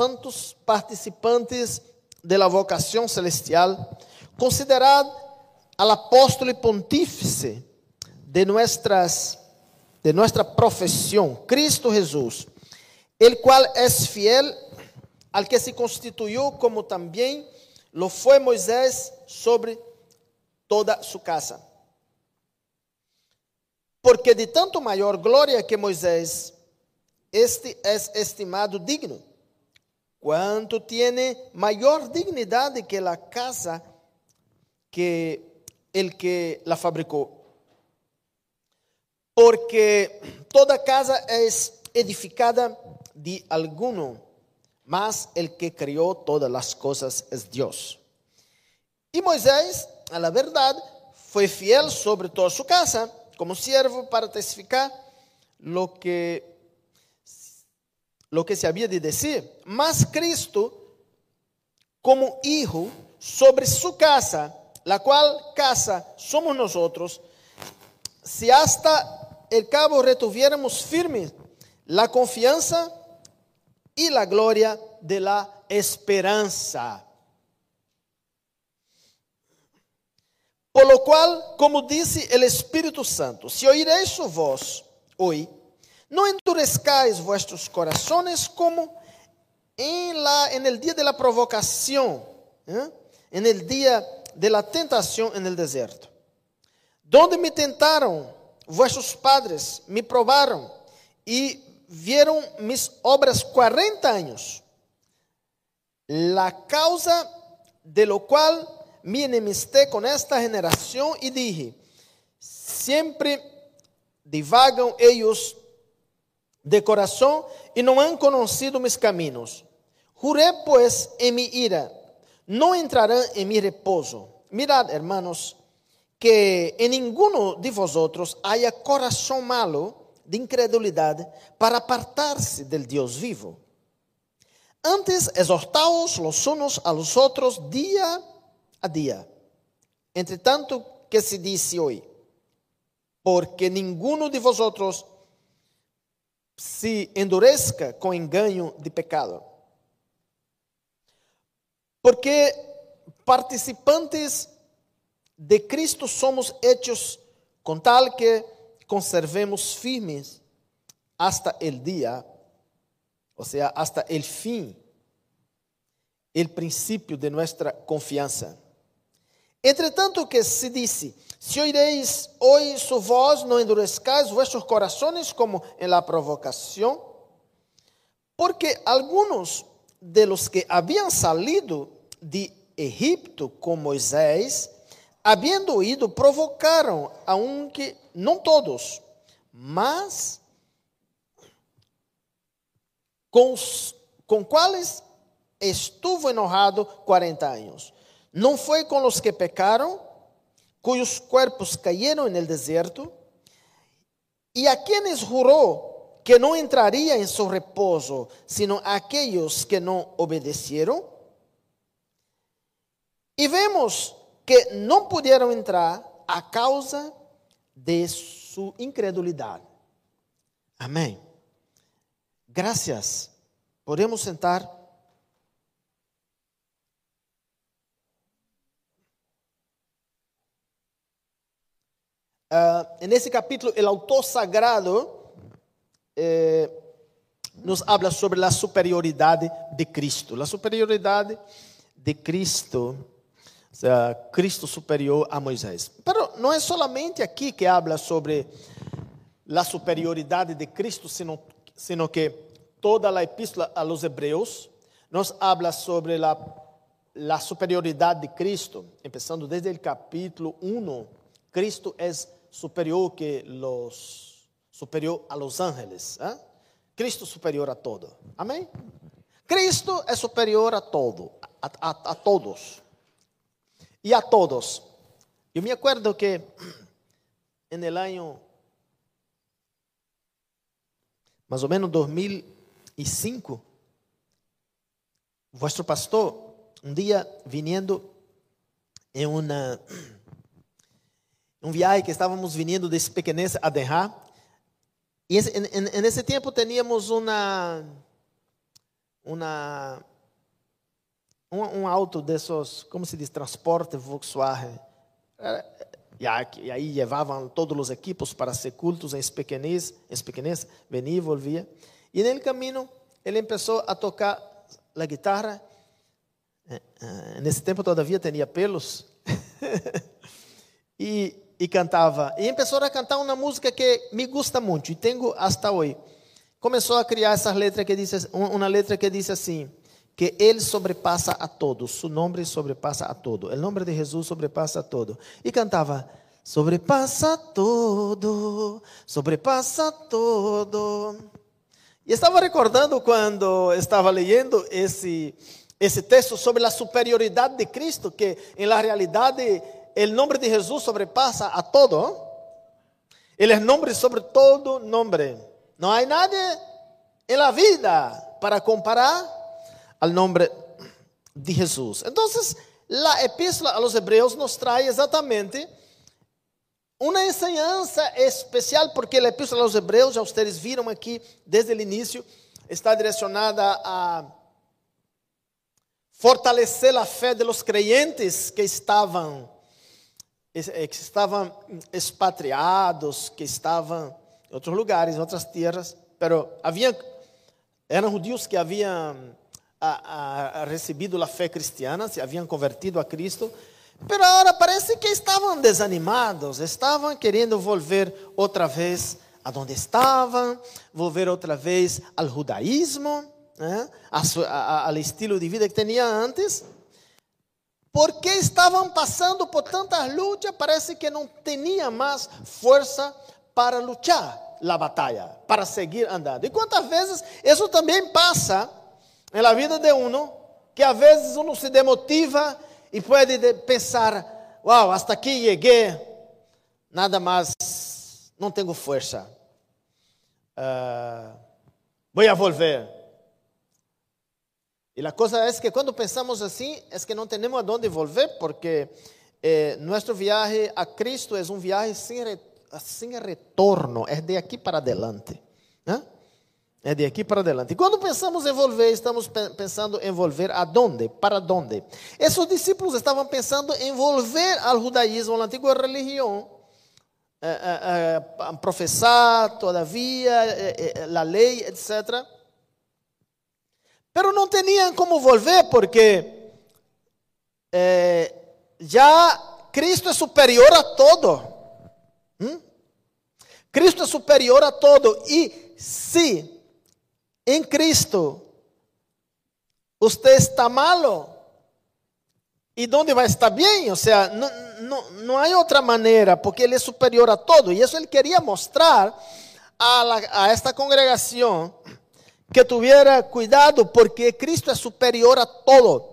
santos participantes de la celestial, considerad al apóstolo y pontífice de, nuestras, de nuestra profesión, Cristo Jesús, el cual es fiel al que se constituyó como también lo fue Moisés sobre toda su casa. Porque de tanto maior glória que Moisés, este es estimado digno, quanto tiene maior dignidade que la casa que el que la fabricou. Porque toda casa es edificada de alguno, mas el que criou todas as coisas é Deus. E Moisés, a la verdade, foi fiel sobre toda sua casa como siervo para testificar lo que, lo que se había de decir. Mas Cristo, como hijo sobre su casa, la cual casa somos nosotros, si hasta el cabo retuviéramos firme la confianza y la gloria de la esperanza. Por lo cual, como dice el Espíritu Santo, si oiréis su voz hoy, no endurezcáis vuestros corazones como en, la, en el día de la provocación, ¿eh? en el día de la tentación en el desierto, donde me tentaron vuestros padres, me probaron y vieron mis obras 40 años, la causa de lo cual me enemisté con esta generación y dije, siempre divagan ellos de corazón y no han conocido mis caminos. Juré pues en mi ira, no entrarán en mi reposo. Mirad, hermanos, que en ninguno de vosotros haya corazón malo de incredulidad para apartarse del Dios vivo. Antes exhortaos los unos a los otros día a dia. Entretanto, que se disse hoje, porque ninguno de vosotros se endurezca com engano de pecado. Porque participantes de Cristo somos hechos com tal que conservemos firmes hasta el dia, ou seja, hasta el fim, el princípio de nuestra confiança. Entretanto que se disse, se oireis hoje sua voz, não endurezcais vuestros corazones como em la provocação, porque alguns de los que haviam salido de Egipto com Moisés, havendo oído, provocaram, aunque não todos, mas com, com quais estuvo enojado 40 anos. No fue con los que pecaron, cuyos cuerpos cayeron en el desierto, y a quienes juró que no entraría en su reposo, sino a aquellos que no obedecieron. Y vemos que no pudieron entrar a causa de su incredulidad. Amén. Gracias. Podemos sentar. Uh, nesse capítulo, o autor sagrado eh, nos habla sobre a superioridade de Cristo. A superioridade de Cristo, Cristo superior a Moisés. Pero não é solamente aqui que habla sobre a superioridade de Cristo, sino, sino que toda a epístola a los hebreus nos habla sobre a, a superioridade de Cristo, começando desde o capítulo 1. Cristo é superior que los superior a los ángeles. ¿eh? Cristo superior a todo. Amém? Cristo é superior a todo, a, a, a todos. E a todos. Eu me acuerdo que en el año mais ou menos 2005, vuestro pastor, um dia vindo em uma um viagem que estávamos vindo desse pequenez a Derra. E nesse tempo teníamos uma, uma um, um auto desses, como se diz, transporte Volkswagen. E aí levavam todos os equipos para ser cultos em pequenês, em pequenês, venia e volvia. E no caminho, ele começou a tocar a guitarra. Eh, eh, nesse tempo, todavia, tinha pelos. e, e cantava. E começou a cantar uma música que me gusta muito, e tenho hasta hoje. Começou a criar essa letra que diz, uma letra que diz assim: que Ele sobrepassa a todos, su nome sobrepassa a todo, o nome de Jesus sobrepassa a todo. E cantava, sobrepassa todo, sobrepassa todo. E estava recordando quando estava lendo esse, esse texto sobre a superioridade de Cristo, que la realidade o nome de Jesus sobrepassa a todo. Ele é nome sobre todo nome. Não há nada em la vida para comparar al nombre de Jesús. Entonces, la epístola a los hebreos nos trae exactamente uma enseñanza especial, porque a epístola aos hebreus, já vocês viram aqui desde o início, está direcionada a fortalecer a fé de los creyentes que estavam eh, que estavam expatriados, que estavam em outros lugares, em outras terras, pero havia eram judeus que haviam a, a, recebido a fé cristiana, se haviam convertido a Cristo, mas agora parece que estavam desanimados, estavam querendo volver outra vez a onde estavam, volver outra vez ao judaísmo, né? ao estilo de vida que tinha antes, porque estavam passando por tantas lutas, parece que não tinha mais força para lutar a batalha, para seguir andando. E quantas vezes isso também passa en la vida de uno que a veces uno se demotiva y puede pensar, wow, hasta aquí llegué, nada más, no tengo fuerza, uh, voy a volver. Y la cosa es que cuando pensamos así, es que no tenemos a dónde volver, porque eh, nuestro viaje a Cristo es un viaje sin, re, retorno, es de aquí para adelante. ¿eh? É de aqui para adelante. E quando pensamos em volver, estamos pensando em volver aonde? Para onde? Esses discípulos estavam pensando em volver ao judaísmo, à antiga religião, a, a, a professar todavia a lei, etc. Pero não tinham como volver porque eh, já Cristo é superior a todo. Hum? Cristo é superior a todo. E se em Cristo, você está malo. E onde vai estar bem? Ou seja, não, não, não há outra maneira, porque Ele é superior a todo. E isso Ele queria mostrar a, la, a esta congregação que tuviera cuidado, porque Cristo é superior a todo.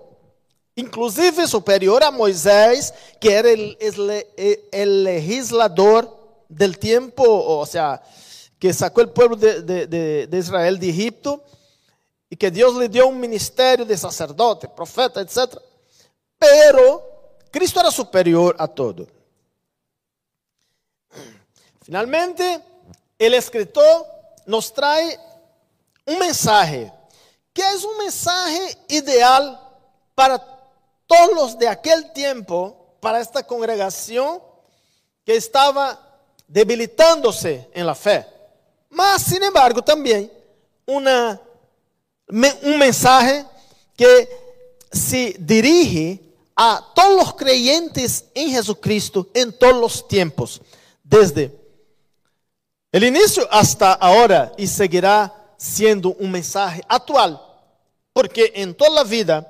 Inclusive superior a Moisés, que era o legislador del tempo, ou seja, que sacó el pueblo de, de, Israel de Egipto y que Dios le dio un ministerio de sacerdote, profeta, etc. Pero Cristo era superior a todo. Finalmente, el escritor nos trae un mensaje, que es un mensaje ideal para todos los de aquel tiempo, para esta congregación que estaba debilitándose en la fe. Mas, sin embargo, também uma, um mensagem que se dirige a todos os creyentes em Jesucristo em todos os tempos, desde o início hasta agora, e seguirá sendo um mensagem atual, porque em toda a vida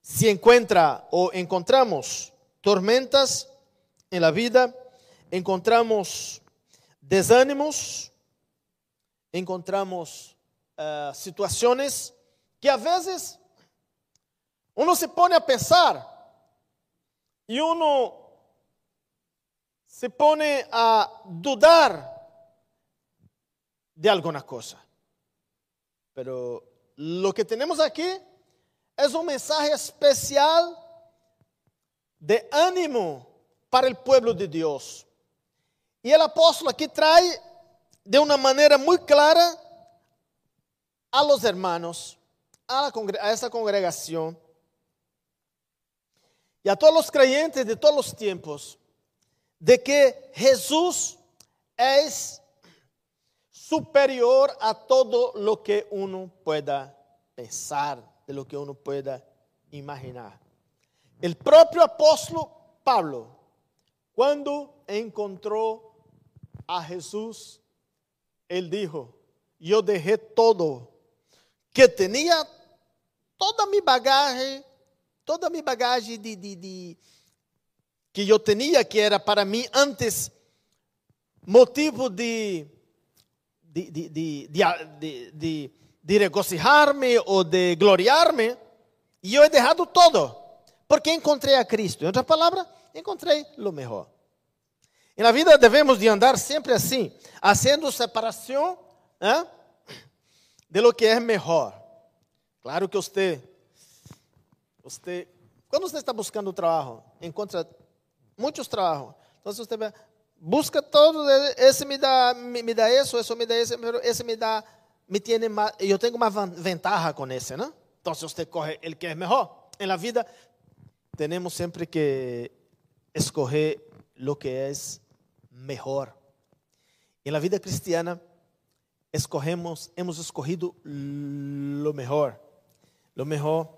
se encontra ou encontramos tormentas em la vida, encontramos desânimos, encontramos uh, situações que às vezes uno se põe a pensar e uno se põe a dudar de alguma coisa. Pero lo que temos aqui é um mensagem especial de ânimo para o povo de Deus. E o apóstolo aqui traz de uma maneira muito clara a los hermanos, a, la, a esa congregación y a todos los creyentes de todos los tiempos de que Jesús es superior a todo lo que uno pueda pensar, de lo que uno pueda imaginar. El propio apóstol Pablo, cuando encontró a Jesús, él dijo, yo dejé todo, que tenía toda mi bagaje, toda mi bagaje de, de, de, que eu tinha, que era para mim antes motivo de, de, de, de, de, regocijar-me ou de gloriar-me, e eu he deixado todo, porque encontrei a Cristo. Em outra palavra, encontrei o melhor. E na vida devemos de andar sempre assim, fazendo separação ¿eh? de lo que é melhor. Claro que você, você, quando você está buscando trabalho, encontra muitos trabalhos. Então, você busca todo, esse me dá, me, dá isso, isso me dá isso, esse me dá, me tiene eu tenho uma ventaja com esse, né? Então, se você corre ele que é melhor. Em la vida, temos sempre que escolher o que é melhor. Em la vida cristiana, escogemos, hemos escogido lo mejor. Lo mejor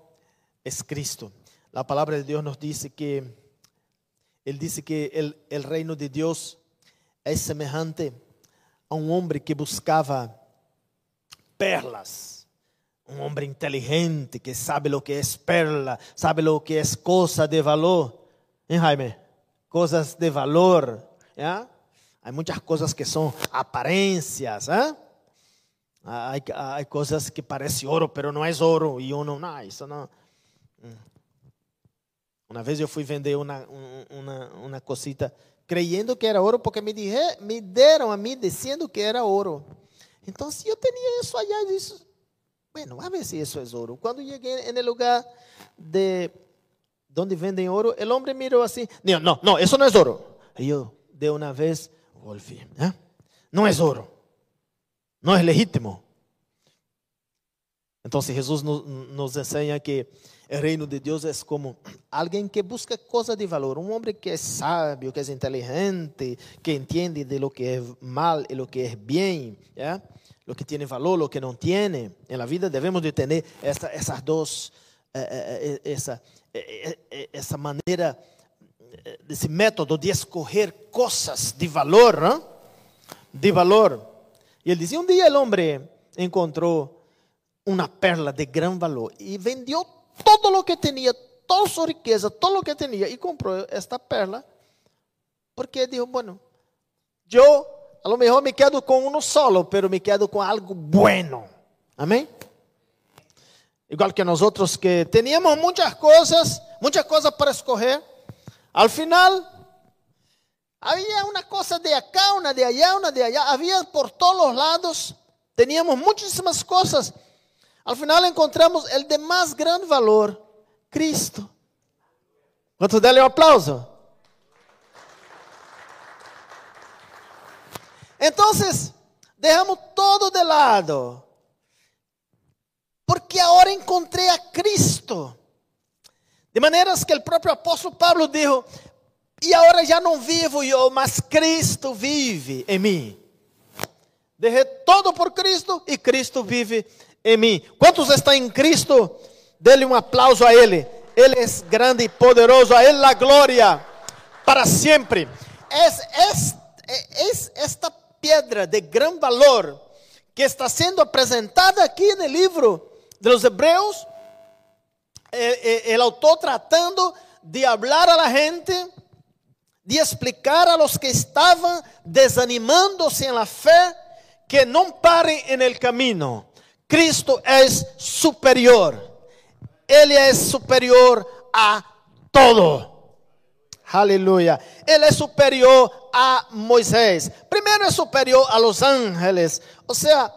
es Cristo. La palabra de Dios nos dice que Él dice que el, el reino de Dios es semejante a un hombre que buscaba perlas. Un hombre inteligente que sabe lo que es perla, sabe lo que es cosa de valor. ¿Eh, Jaime? Cosas de valor. ¿ya? Hay muchas cosas que son apariencias. ¿eh? Hay, hay cosas que parecen oro, pero no es oro. Y uno, no, eso no. Una vez yo fui a vender una, una, cosita creyendo que era oro porque me, dije, eh, me dieron a mí diciendo que era oro. Entonces yo tenía eso allá y dije, bueno, a ver si eso es oro. Cuando llegué en el lugar de donde venden oro, el hombre miró así, no, no, no, eso no es oro. Y yo de una vez volví, ¿eh? no es oro, no es legítimo. Entonces Jesús nos enseña que o reino de Deus é como alguém que busca coisa de valor, um homem que é sábio, que é inteligente, que entende de lo que é mal e lo que bem, ¿ya? lo que tem valor, lo que não tem. En la vida devemos de ter essa, essas duas, essa, método de escolher coisas de valor, ¿no? de valor. E ele dizia, um dia o homem encontrou uma perla de grande valor e vendeu todo lo que tinha, toda sua riqueza, todo lo que tinha, e comprou esta perla, porque dijo, bueno, eu a lo mejor me quedo com um solo, pero me quedo com algo bueno. Amém? Igual que nós outros que teníamos muitas coisas, muitas coisas para escorrer. Al final, havia uma coisa de acá, uma de allá, uma de allá. Havia por todos os lados. Teníamos muitíssimas coisas. Al final encontramos el de más gran valor, Cristo. ¿Cuántos dale un aplauso? Entonces, dejamos todo de lado. Porque ahora encontré a Cristo. De maneiras que o próprio apóstolo Pablo dijo: E agora já não vivo eu, mas Cristo vive em mim. Derrei todo por Cristo e Cristo vive em mim. Quantos estão em Cristo? Dê-lhe um aplauso a Ele. Ele é grande e poderoso. A Ele a glória para sempre. É, esta pedra de grande valor que está sendo apresentada aqui no livro dos Hebreus. O autor tratando de falar a la gente, de explicar a los que estavam desanimando-se na fé, que não parem en el camino Cristo es superior. Él es superior a todo. Aleluya. Él es superior a Moisés. Primero es superior a los ángeles. O sea,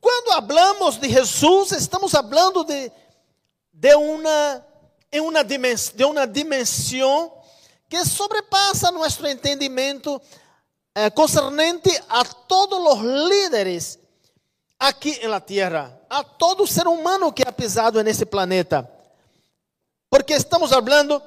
cuando hablamos de Jesús estamos hablando de, de, una, en una de una dimensión que sobrepasa nuestro entendimiento eh, concernente a todos los líderes aqui na Terra, a todo ser humano que ha pisado nesse planeta. Porque estamos falando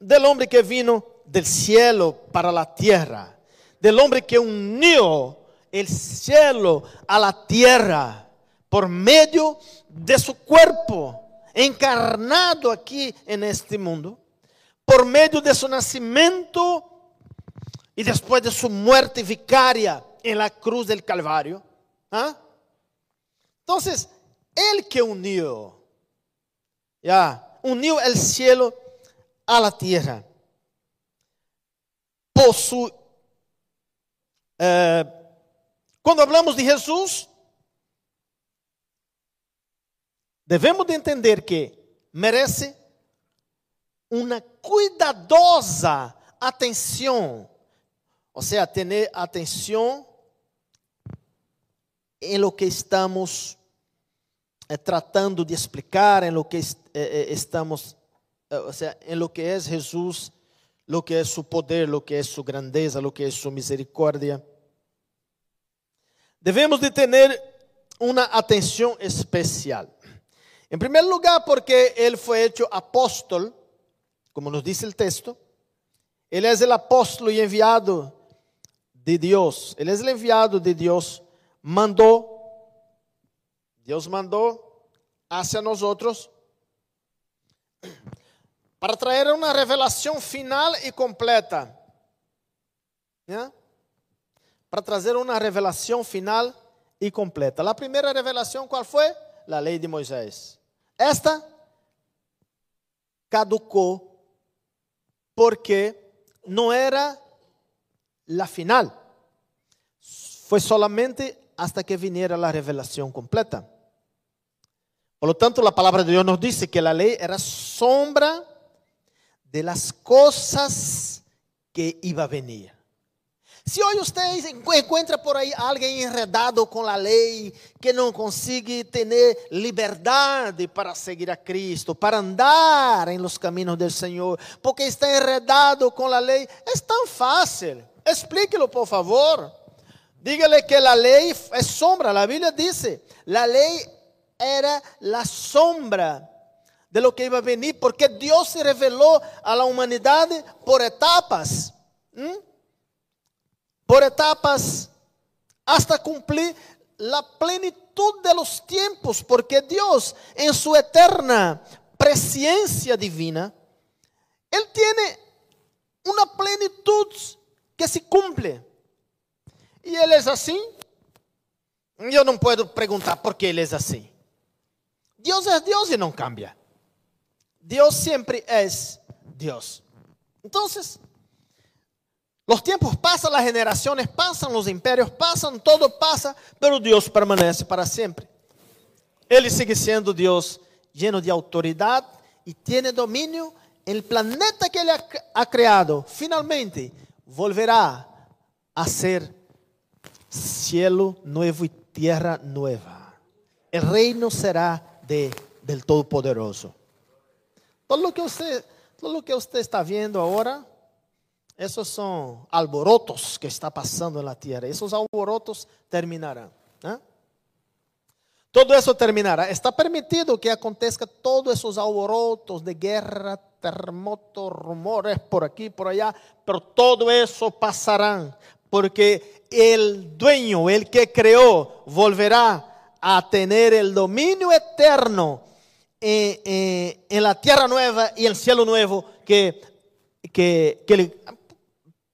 del homem que vino del cielo para la tierra, del hombre que unió el cielo a la tierra por medio de su cuerpo, encarnado aquí en este mundo, por medio de su nacimiento y después de su muerte vicaria en la cruz del Calvario. ¿Ah? Entonces, el que unió, ya, unió el cielo a la tierra. Possui. É, quando falamos de Jesus, devemos de entender que merece uma cuidadosa atenção, ou seja, ter atenção em lo que estamos é, tratando de explicar, em lo que é, estamos o sea, en lo que es Jesús, lo que es su poder, lo que es su grandeza, lo que es su misericordia. Debemos de tener una atención especial. En primer lugar, porque Él fue hecho apóstol, como nos dice el texto. Él es el apóstol y enviado de Dios. Él es el enviado de Dios. Mandó, Dios mandó hacia nosotros para trazer uma revelação final e completa. Para trazer uma revelação final e completa. A primeira revelação, qual foi? A lei de Moisés. Esta caducou porque não era a final. Foi solamente hasta que viniera a revelação completa. Por lo tanto, a palavra de Deus nos diz que a lei era sombra de las cosas que iba a venir. Se hoje você encontra por aí alguém enredado com a lei, que não consegue ter liberdade para seguir a Cristo, para andar em los caminhos do Senhor, porque está enredado com a lei, é tão fácil. Explique-lo, por favor. Dígale que a lei é sombra. A Bíblia diz: a lei era a sombra de lo que iba a venir, porque Dios se reveló a la humanidad por etapas, por etapas, hasta cumplir la plenitud de los tiempos, porque Dios en su eterna presencia divina, Él tiene una plenitud que se cumple. Y Él es así. Yo no puedo preguntar por qué Él es así. Dios es Dios y no cambia. Dios siempre es Dios. Entonces, los tiempos pasan, las generaciones pasan, los imperios pasan, todo pasa, pero Dios permanece para siempre. Ele sigue siendo Dios lleno de autoridad y tiene dominio. El planeta que Él ha creado finalmente volverá a ser cielo nuevo y tierra nueva. El reino será de, del Todopoderoso. Todo lo que usted, todo lo que usted está viendo ahora, esos son alborotos que está pasando en la tierra. Esos alborotos terminarán. ¿eh? Todo eso terminará. Está permitido que acontezca todos esos alborotos de guerra, terremotos, rumores por aquí, por allá, pero todo eso pasará, porque el dueño, el que creó, volverá a tener el dominio eterno en, en, en, la tierra nueva y el cielo nuevo que, que, que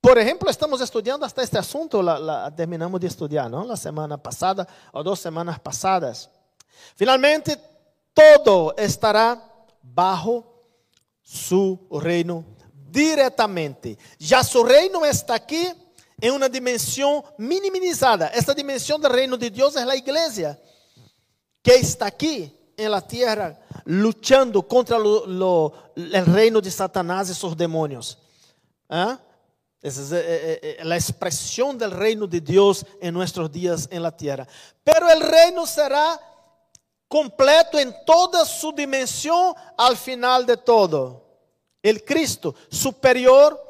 por ejemplo, estamos estudiando hasta este asunto, la, terminamos de estudiar, ¿no? La semana pasada o dos semanas pasadas. Finalmente, todo estará bajo su reino diretamente. Ya su reino está aquí en una dimensión minimizada. Esta dimensión del reino de Dios es la iglesia, que está aquí en la tierra luchando contra lo, lo, reino de Satanás y sus demonios. ¿Ah? Esa es eh, eh, la expresión del reino de Dios en nuestros días en la tierra. Pero el reino será completo en toda su dimensión al final de todo. El Cristo superior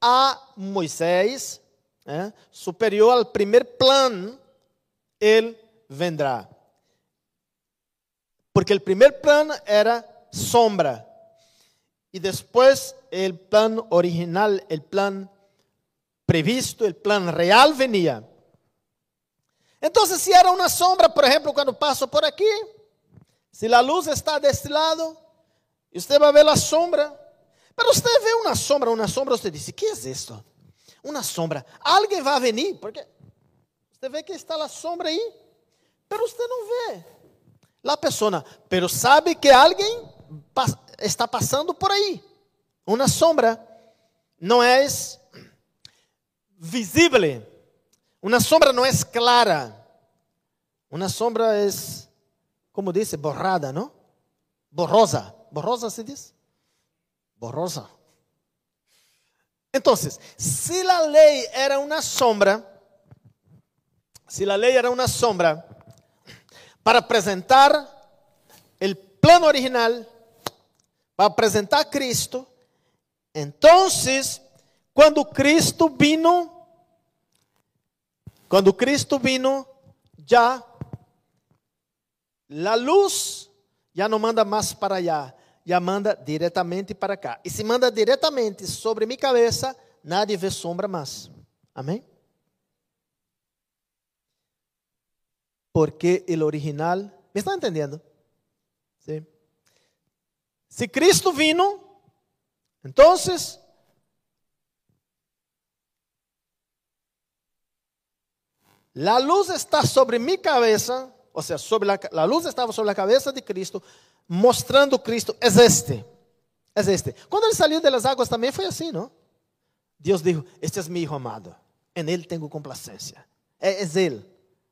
a Moisés, ¿eh? superior al primer plan, Él vendrá. Porque el primer plan era sombra. Y después el plan original, el plan previsto, el plan real venía. Entonces, si era una sombra, por ejemplo, cuando paso por aquí, si la luz está de este lado, usted va a ver la sombra. Pero usted ve una sombra, una sombra, usted dice, ¿qué es esto? Uma sombra. Alguém vai vir, porque você vê que está a sombra aí, mas você não vê a pessoa, pero sabe que alguém está passando por aí. Uma sombra não é visível uma sombra não é clara. Uma sombra é, como diz, borrada, não? Borrosa. Borrosa se diz? Borrosa. Entonces, si la ley era una sombra, si la ley era una sombra para presentar el plano original, para presentar a Cristo, entonces, cuando Cristo vino, cuando Cristo vino, ya la luz ya no manda más para allá, já manda diretamente para cá. E se manda diretamente sobre minha cabeça, nadie vê sombra mais. Amém? Porque o original, me está entendendo? Sim. Se Cristo vino, então La luz está sobre mi cabeza, o sea, sobre la, luz estaba sobre la cabeza de Cristo, mostrando Cristo, es este, es este. Cuando él salió de las aguas también fue así, ¿no? Dios dijo, este es mi hijo amado, en él tengo complacencia. E, es, él,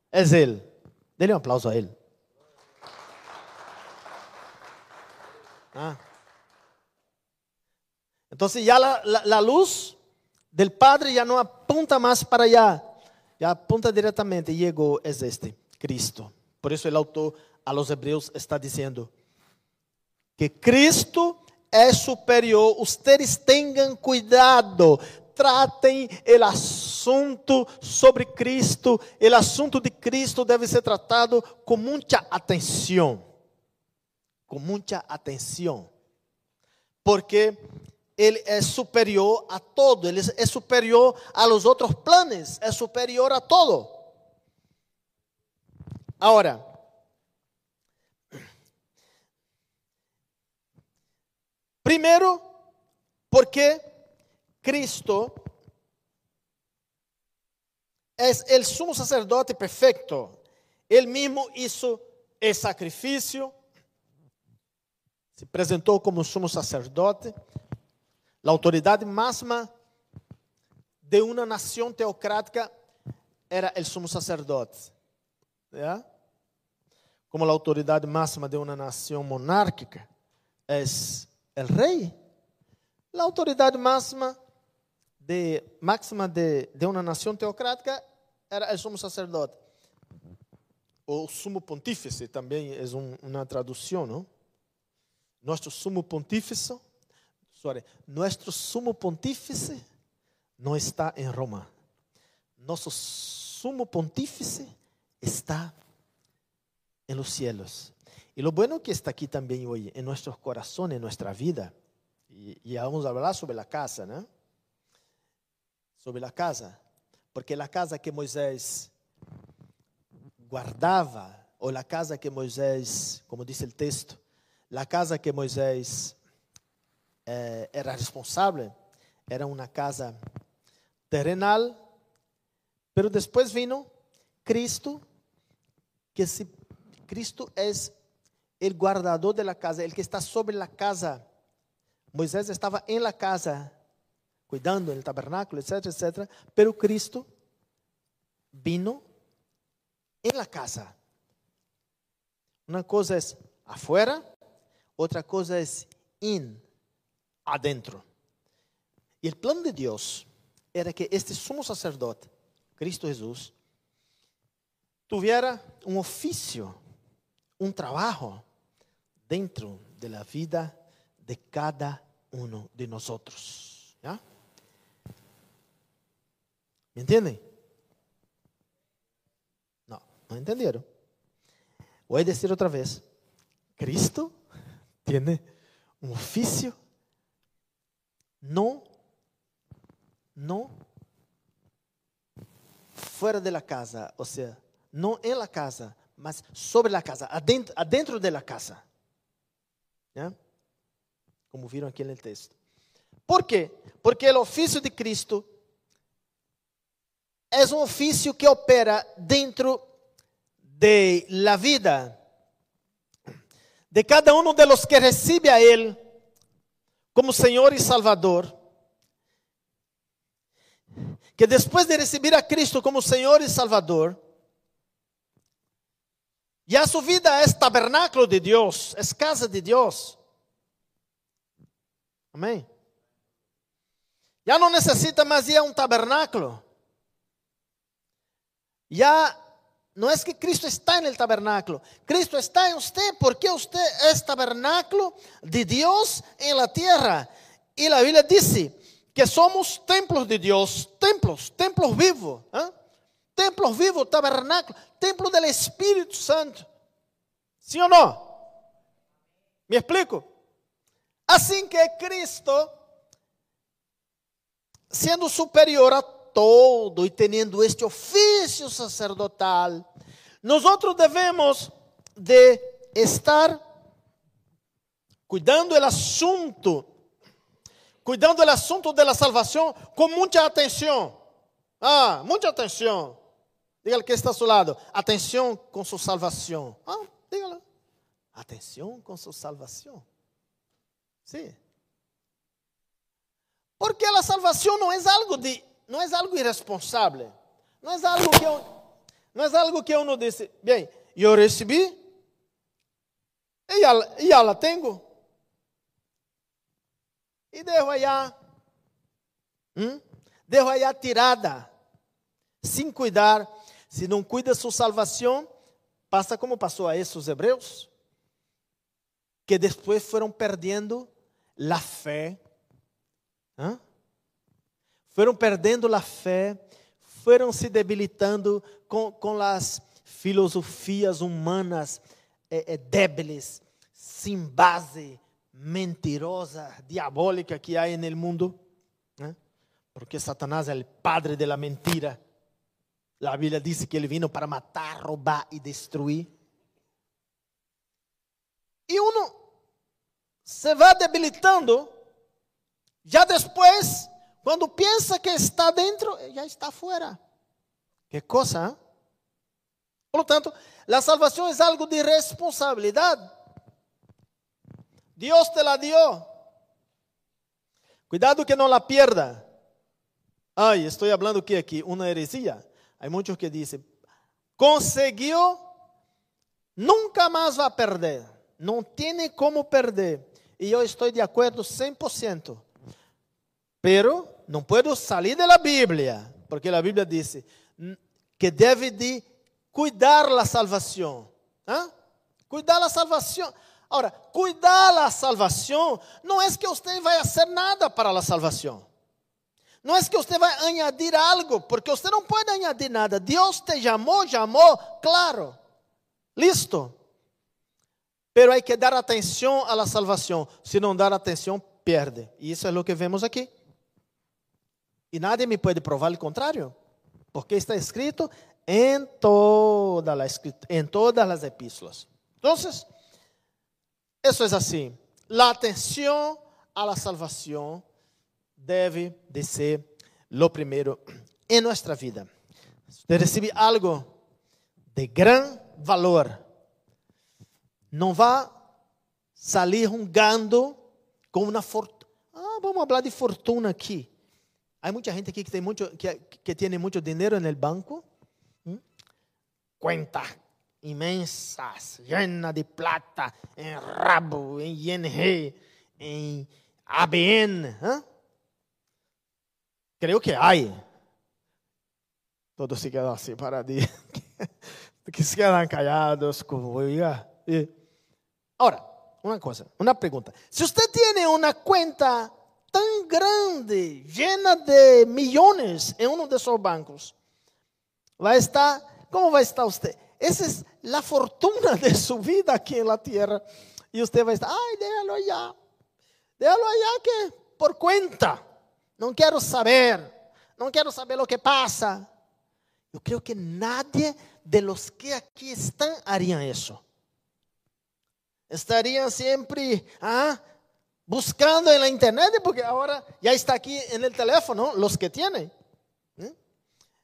es él. Dele un aplauso a él. Ah. Entonces ya la, la, luz del Padre ya no apunta más para allá, ya apunta directamente, llegó es este, Cristo. Por isso o autor a los hebreus está dizendo que Cristo é superior, ustedes tenham cuidado, tratem o assunto sobre Cristo, o assunto de Cristo deve ser tratado com muita atenção, com muita atenção, porque ele é superior a todo, ele é superior a los outros planos, é superior a todo. Agora, primeiro, porque Cristo é o sumo sacerdote perfeito. Ele mesmo hizo o sacrifício, se apresentou como sumo sacerdote a autoridade máxima de uma nação teocrática era o sumo sacerdote. ¿ya? Como a autoridade máxima de uma nação monárquica é o rei. A autoridade máxima de máxima de, de uma nação teocrática era o sumo sacerdote. O sumo pontífice também é um, uma tradução, não? Nosso sumo pontífice sorry, nuestro sumo pontífice não está em Roma. Nosso sumo pontífice está en los cielos. Y lo bueno que está aquí también hoy, en nuestros corazones, en nuestra vida, y, vamos a hablar sobre la casa, ¿no? Sobre la casa, porque la casa que Moisés guardaba, o la casa que Moisés, como dice el texto, la casa que Moisés eh, era responsable, era una casa terrenal, pero después vino Cristo que se Cristo é o guardador da casa, ele que está sobre a casa. Moisés estava em la casa, cuidando do tabernáculo, etc, etc. Pero Cristo vino em la casa. Uma coisa é afuera, outra coisa é in adentro. E o plano de Deus era que este sumo sacerdote, Cristo Jesus, tuviera um ofício, um trabalho dentro da vida de cada um de. ¿Ya? ¿Me entendem? Não, não entenderam. Voy a decir otra vez. Cristo tiene un oficio no, no fuera de la casa, o sea, no en la casa, mas sobre la casa, adentro, adentro de la casa. ¿Ya? Como viram aqui no texto. Por quê? Porque o ofício de Cristo é um ofício que opera dentro de la vida de cada um de los que recibe a Ele como Senhor e Salvador. Que depois de receber a Cristo como Senhor e Salvador, Ya su vida es tabernáculo de Dios, es casa de Dios. Amén. Ya no necesita más ya un tabernáculo. Ya no es que Cristo está en el tabernáculo, Cristo está en usted porque usted es tabernáculo de Dios en la tierra. Y la Biblia dice que somos templos de Dios, templos, templos vivos, ¿eh? templos vivos, tabernáculos. Templo do Espírito Santo. Sim ou não? Me explico? Assim que Cristo, sendo superior a todo e tendo este ofício sacerdotal, nós devemos de estar cuidando do assunto, cuidando do assunto da salvação com muita atenção. Ah, muita atenção. Diga que está ao seu lado, atenção com sua salvação. Ah, diga atenção com sua salvação. Sim. Porque a salvação não é algo de não é algo irresponsável. Não é algo que eu, não é algo que eu não disse, bem, eu recebi e já, e já la tenho. E devo allá, hum? devo allá tirada, sem cuidar. Se não cuida sua salvação, passa como passou a esses hebreus, que depois foram perdendo a fé. Foram perdendo a fé, foram se debilitando com, com as filosofias humanas é, é, débiles, sem base, mentirosa, diabólica que há no mundo. Né? Porque Satanás é o padre da mentira. A Bíblia diz que ele vino para matar, roubar e destruir. E uno se vai debilitando, já depois quando pensa que está dentro, já está fora. Que coisa, hein? Por lo tanto, a salvação é algo de responsabilidade. Deus te la dio. Cuidado que não la pierda. Ai, estou falando que aqui uma heresia. Há muitos que dizem: conseguiu, nunca mais vai perder. Não tem como perder. E eu estou de acordo 100%. Pero não posso sair da Bíblia, porque a Bíblia diz que deve de cuidar da salvação. ¿Ah? Cuidar da salvação. Agora, cuidar da salvação não é que você vai fazer nada para a salvação. Não é que você vai añadir algo, porque você não pode añadir nada. Deus te chamou, chamou, claro. Listo. Pero há que dar atenção à salvação. Se não dar atenção, perde. E isso é o que vemos aqui. E nadie me pode provar o contrário, porque está escrito em toda la, em todas as epístolas. Então, isso é assim. A atenção à la salvação debe de ser lo primero en nuestra vida. Usted recibe algo de gran valor. No va a salir jugando con una fortuna. Ah, vamos a hablar de fortuna aquí. Hay mucha gente aquí que tiene mucho, dinero en el banco. ¿Mm? Cuentas inmensas, llenas de plata, en rabo, en ING, en ABN. ¿eh? ¿ah? Creo que hay. Todos se quedan así para ti. que se quedan callados, como, oiga. Ahora, una cosa, una pregunta. Si usted tiene una cuenta tan grande, llena de millones en uno de esos bancos, va a estar, ¿cómo va a estar usted? Esa es la fortuna de su vida aquí en la tierra. Y usted va a estar, ay, déjalo allá, déjalo allá que por cuenta. Não quero saber. Não quero saber o que passa. Eu creio que nadie de los que aqui estão harían isso. Estariam sempre ah, buscando na internet, porque agora já está aqui no teléfono, os que têm.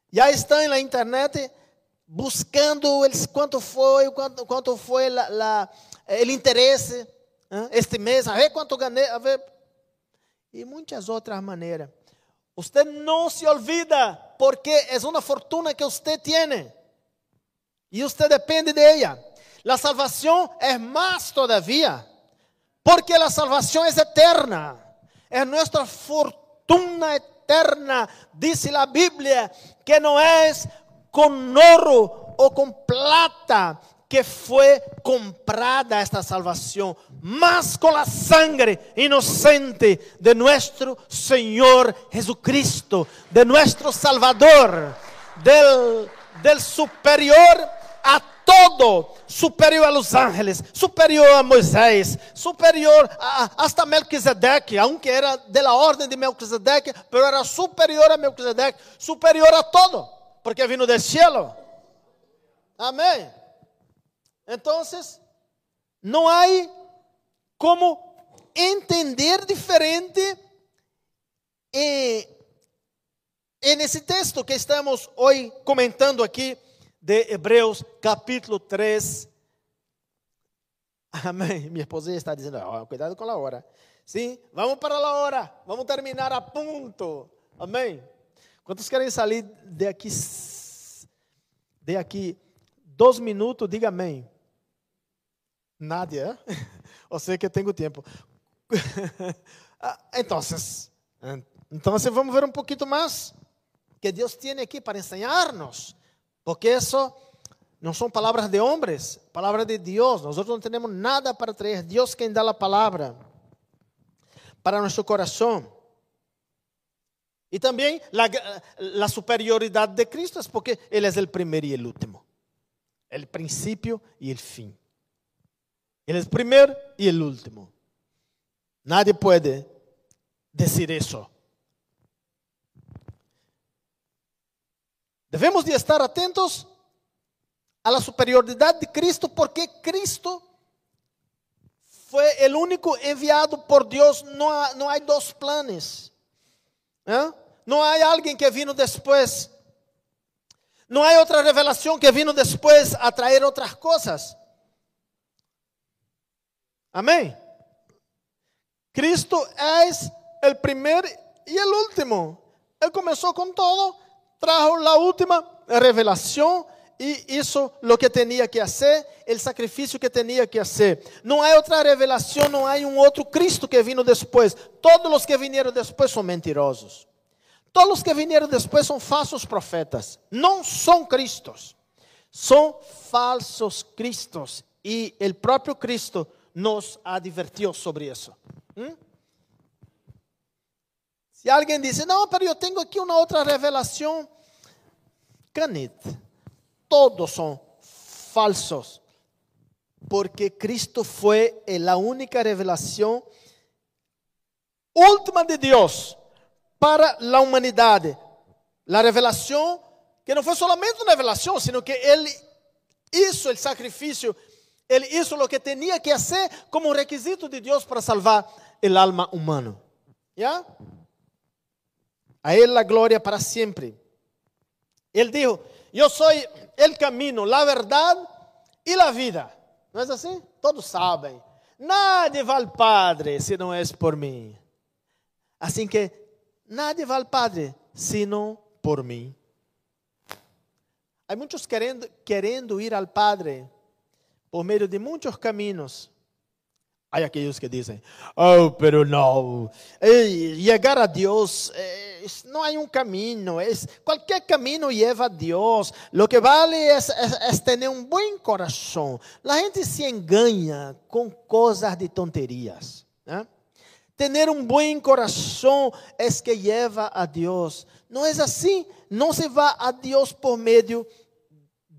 Já estão na internet buscando eles, quanto foi, quanto, quanto foi el interesse este mês, a ver quanto ganhei, a ver. E muitas outras maneiras. Você não se olvida, porque é uma fortuna que você tem. E você depende de ela. A salvação é mais todavia, porque a salvação é eterna. É nossa fortuna eterna, diz a Bíblia, que não é com ouro ou com plata que foi comprada esta salvação, mas com a sangre inocente de nosso Senhor Jesucristo, de nosso Salvador, del, del superior a todo, superior a los ángeles, superior a Moisés, superior a, hasta Melquisedeque, aunque era de la orden de Melquisedeque, pero era superior a Melquisedeque, superior a todo porque vino del cielo. Amém. Então, não há como entender diferente em, em esse texto que estamos hoje comentando aqui de Hebreus capítulo 3. Amém. Minha esposa está dizendo, oh, cuidado com a hora. Sim, vamos para a hora. Vamos terminar a ponto. Amém. Quantos querem sair de aqui, de aqui dois minutos? Diga amém. Nádia, você que tenho tempo. então, então vamos ver um pouquinho mais que Deus tem aqui para ensinar-nos, porque isso não são palavras de homens, palavras de Deus. Nós não temos nada para trazer. Deus quem dá a palavra para nosso coração. E também a superioridade de Cristo, porque Ele é o primeiro e o último. O princípio e o fim. Él es primero y el último. Nadie puede decir eso. Debemos de estar atentos a la superioridad de Cristo porque Cristo fue el único enviado por Dios. No, no hay dos planes. ¿eh? No hay alguien que vino después. No hay otra revelación que vino después a traer otras cosas. Amém? Cristo é o primeiro e o último. Ele começou com todo, trajo a última revelação e isso o que tinha que fazer, o sacrifício que tinha que fazer. Não há outra revelação, não há um outro Cristo que vino depois. Todos os que vieram depois são mentirosos. Todos os que vieram depois são falsos profetas. Não são Cristos. São falsos Cristos. E o próprio Cristo nos advirtió sobre eso. ¿Mm? Si alguien dice, no, pero yo tengo aquí una otra revelación, Canit, todos son falsos, porque Cristo fue la única revelación última de Dios para la humanidad. La revelación que no fue solamente una revelación, sino que Él hizo el sacrificio Ele hizo o que tinha que fazer como requisito de Deus para salvar o alma humano. ¿Ya? A Ele a glória para sempre. Ele disse: Eu sou o caminho, a verdade e a vida. Não é assim? Todos sabem. Nada vai ao Padre se não é por mim. Assim que, nada vai ao Padre não por mim. Há muitos querendo, ir ao Padre por meio de muitos caminhos. Há aqueles que dizem, oh, pero não, chegar a Deus eh, não há um caminho, es, qualquer caminho leva a Deus. Lo que vale é, ter um bom coração. A gente se engana com coisas de tonterias. ¿eh? Ter um bom coração é que leva a Deus. Não é assim? Não se vai a Deus por meio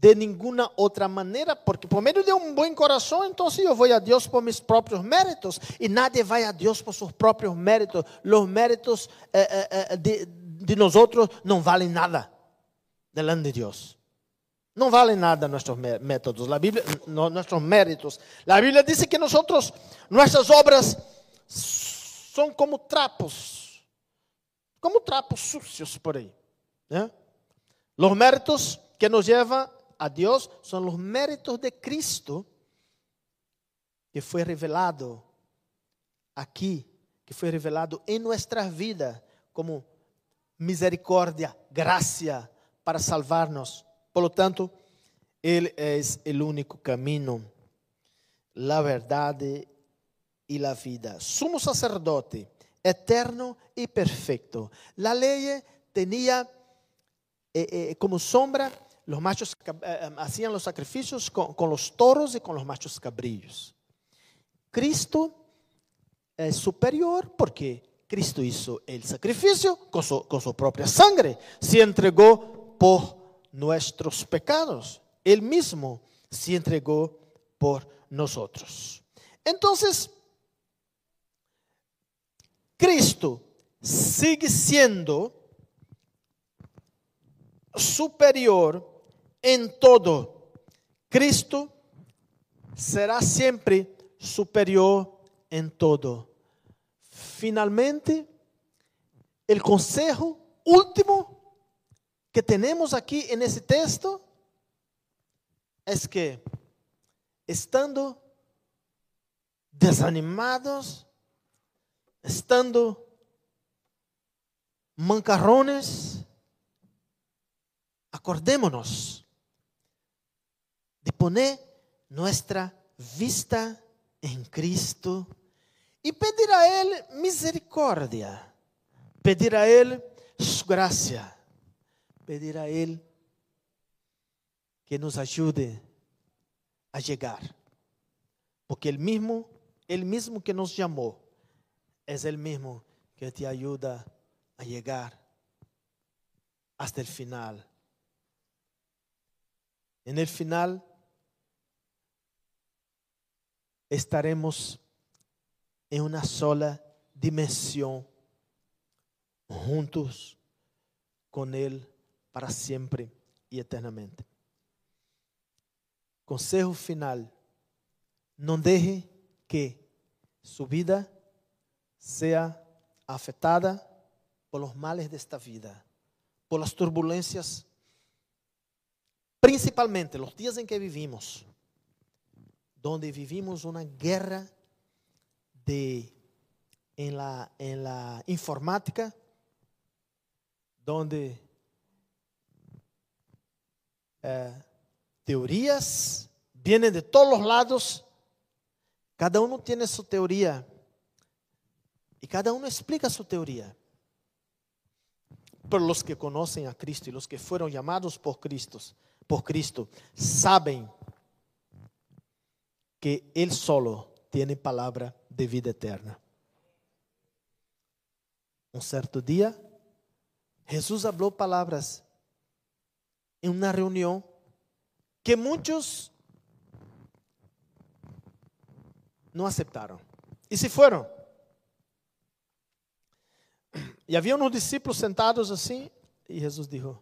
de nenhuma outra maneira, porque por meio de um bom coração, então eu vou a Deus por meus próprios méritos, e nadie vai a Deus por seus próprios méritos. Os méritos eh, eh, eh de, de nós não valem nada delante de Deus. Não valem nada nossos métodos, a Bíblia, nossos méritos. A Bíblia diz que nós, nossas obras são como trapos, como trapos sucios por aí. Né? Os méritos que nos levam a Deus são os méritos de Cristo que foi revelado aqui, que foi revelado em nossa vida como misericórdia, graça para salvar-nos. Por lo tanto, é o único caminho, a verdade e a vida. Sumo sacerdote, eterno e perfeito. A lei tinha eh, eh, como sombra los machos eh, eh, hacían los sacrificios con, con, los toros y con los machos cabrillos. Cristo es superior porque Cristo hizo el sacrificio con su, con su propia sangre, se entregó por nuestros pecados, Él mismo se entregó por nosotros. Entonces, Cristo sigue siendo superior em todo. Cristo será sempre superior em todo. Finalmente, o consejo último que temos aqui nesse texto é que, estando desanimados, estando mancarrones, acordémonos de poner nuestra vista en Cristo y pedir a Él misericordia, pedir a Él su gracia, pedir a Él que nos ayude a llegar. Porque el mismo, el mismo que nos llamó, es el mismo que te ayuda a llegar hasta el final. En el final estaremos en una sola dimensión, juntos con Él para siempre y eternamente. Consejo final: no deje que su vida sea afectada por los males de esta vida, por las turbulencias, principalmente los días en que vivimos donde vivimos una guerra de, en, la, en la informática, donde eh, teorías vienen de todos los lados, cada uno tiene su teoría y cada uno explica su teoría. Pero los que conocen a Cristo y los que fueron llamados por Cristo, por Cristo, saben que Él solo tiene palabra de vida eterna. Um certo dia, Jesus falou palavras em uma reunião que muitos não aceitaram e se foram. E havia uns discípulos sentados assim, e Jesus disse: